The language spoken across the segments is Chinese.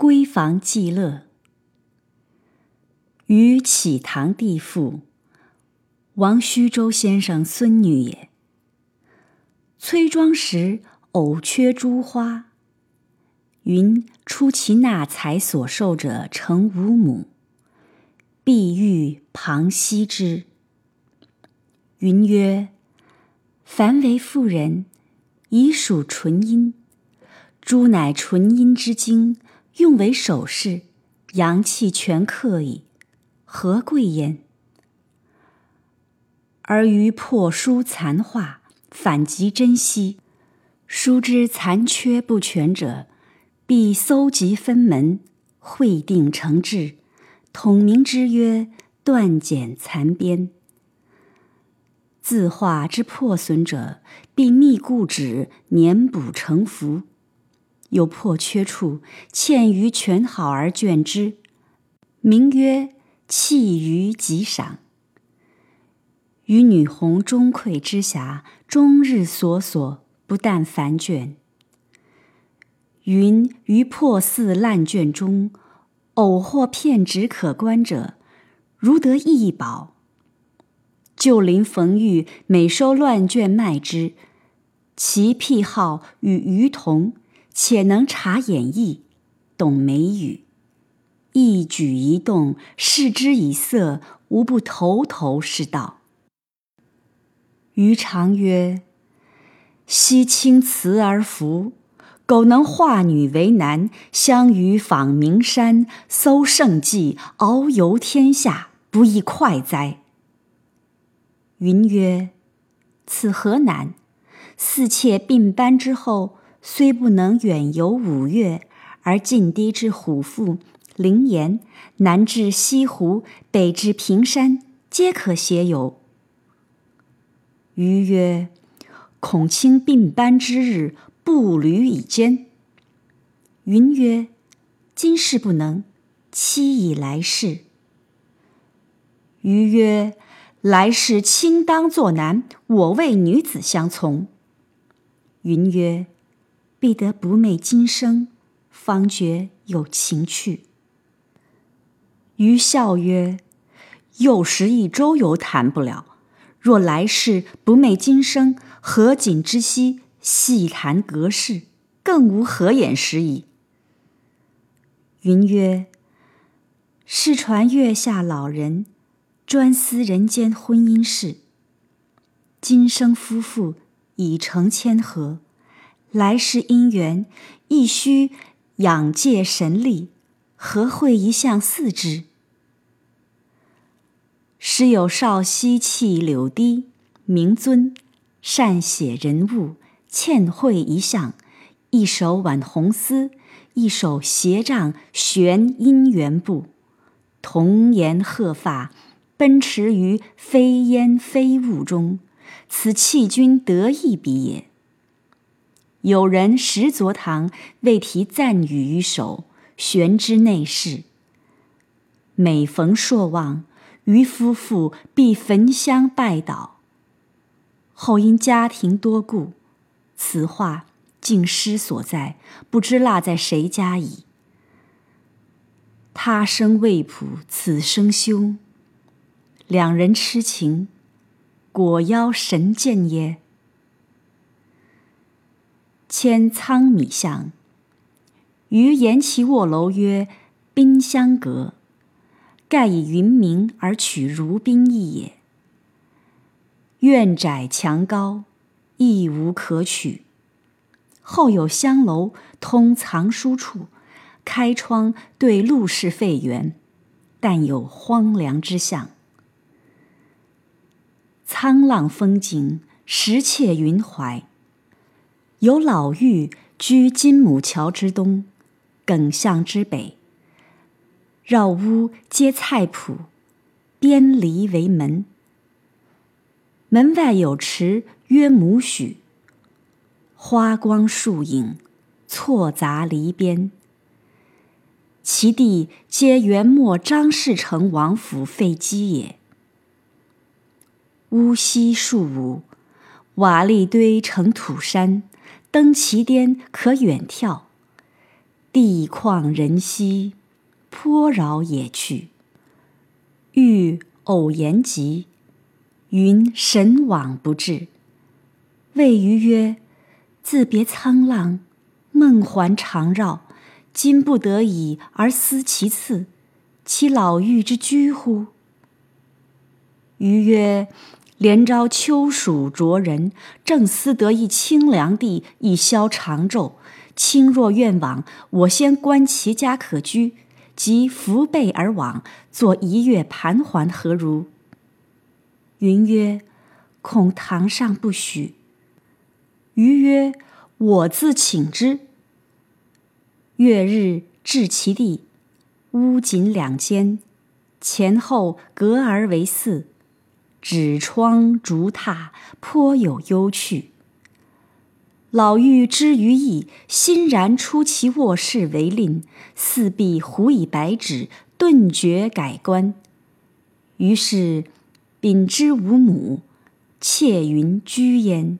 闺房寄乐。于启堂弟妇，王虚舟先生孙女也。崔庄时偶缺珠花，云出其纳才所受者成五母，必欲旁惜之。云曰：“凡为妇人，以属纯阴，珠乃纯阴之精，用为首饰，阳气全克矣。”何贵焉？而于破书残画，反极珍惜。书之残缺不全者，必搜集分门，会定成志，统名之曰断简残编。字画之破损者，必密固纸，粘补成符。有破缺处，嵌于全好而卷之，名曰。弃于极赏，与女红钟馈之匣，终日索索，不但繁卷。云于破寺烂卷中，偶获片纸可观者，如得异宝。旧邻冯玉每收乱卷卖之，其癖好与余同，且能察演义，懂美语。一举一动，视之以色，无不头头是道。余常曰：“惜青瓷而服，苟能化女为男，相与访名山，搜圣迹，遨游天下，不亦快哉？”云曰：“此何难？四妾并班之后，虽不能远游五岳，而近低之虎腹。”灵岩，南至西湖，北至平山，皆可携游。余曰：“恐卿并班之日，步履以艰。”云曰：“今世不能，期以来世。”余曰：“来世卿当作男，我为女子相从。”云曰：“必得不昧今生，方觉有情趣。”余笑曰：“幼时一周游谈不了，若来世不昧今生，何景之兮，细谈隔世，更无何眼时矣。”云曰：“世传月下老人专思人间婚姻事，今生夫妇已成千合，来世姻缘亦须仰借神力，何会一向似之？”时有少溪气柳堤，名尊，善写人物，欠绘一项，一手挽红丝，一手携杖悬姻缘布，童颜鹤发，奔驰于飞烟飞雾中，此弃君得意笔也。有人石昨堂为题赞语于手，悬之内室。每逢朔望。于夫妇必焚香拜祷。后因家庭多故，此画竟失所在，不知落在谁家矣。他生未卜，此生休。两人痴情，果邀神见耶？迁仓米巷，于沿其卧楼曰冰香阁。盖以云名而取如宾意也。院窄墙高，亦无可取。后有香楼通藏书处，开窗对陆氏废园，但有荒凉之象。沧浪风景，石切云怀。有老妪居金母桥之东，耿巷之北。绕屋皆菜圃，边篱为门。门外有池，约亩许。花光树影，错杂篱边。其地皆元末张士诚王府废基也。屋西数五，瓦砾堆成土山，登其巅可远眺。地旷人稀，颇饶也去。遇偶言及，云神往不至。谓余曰：“自别沧浪，梦还常绕。今不得已而思其次，其老妪之居乎？”余曰：“连朝秋暑灼人，正思得一清凉地，以消长昼。卿若愿往，我先观其家可居，即扶备而往，作一月盘桓，何如？”云曰：“恐堂上不许。”余曰：“我自请之。”月日至其地，屋仅两间，前后隔而为四，纸窗竹榻，颇有幽趣。老妪知余意，欣然出其卧室为令，四壁糊以白纸，顿觉改观。于是禀之无母，妾云居焉。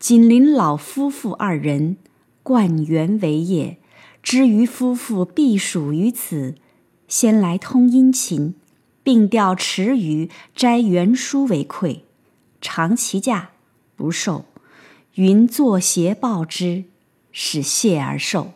紧邻老夫妇二人，冠园为业。知余夫妇必属于此，先来通殷勤，并钓池鱼摘原书为馈，长其价，不受。云作协报之，使谢而受。